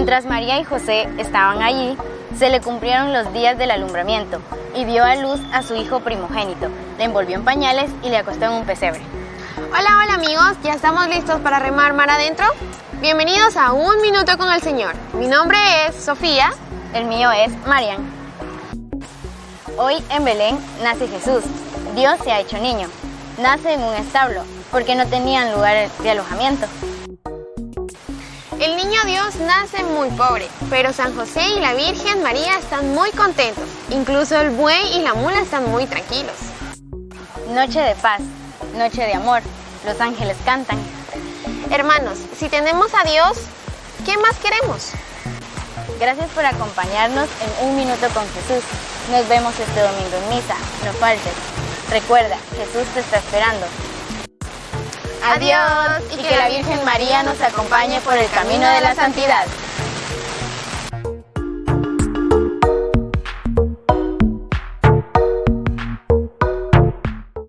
Mientras María y José estaban allí, se le cumplieron los días del alumbramiento y dio a luz a su hijo primogénito. Le envolvió en pañales y le acostó en un pesebre. Hola, hola amigos, ¿ya estamos listos para remar mar adentro? Bienvenidos a Un Minuto con el Señor. Mi nombre es Sofía. El mío es Marian. Hoy en Belén nace Jesús. Dios se ha hecho niño. Nace en un establo porque no tenían lugar de alojamiento. Niño Dios nace muy pobre, pero San José y la Virgen María están muy contentos. Incluso el buey y la mula están muy tranquilos. Noche de paz, noche de amor. Los ángeles cantan. Hermanos, si tenemos a Dios, ¿qué más queremos? Gracias por acompañarnos en Un Minuto con Jesús. Nos vemos este domingo en misa. No faltes. Recuerda, Jesús te está esperando. Adiós y que la Virgen María nos acompañe por el camino de la santidad.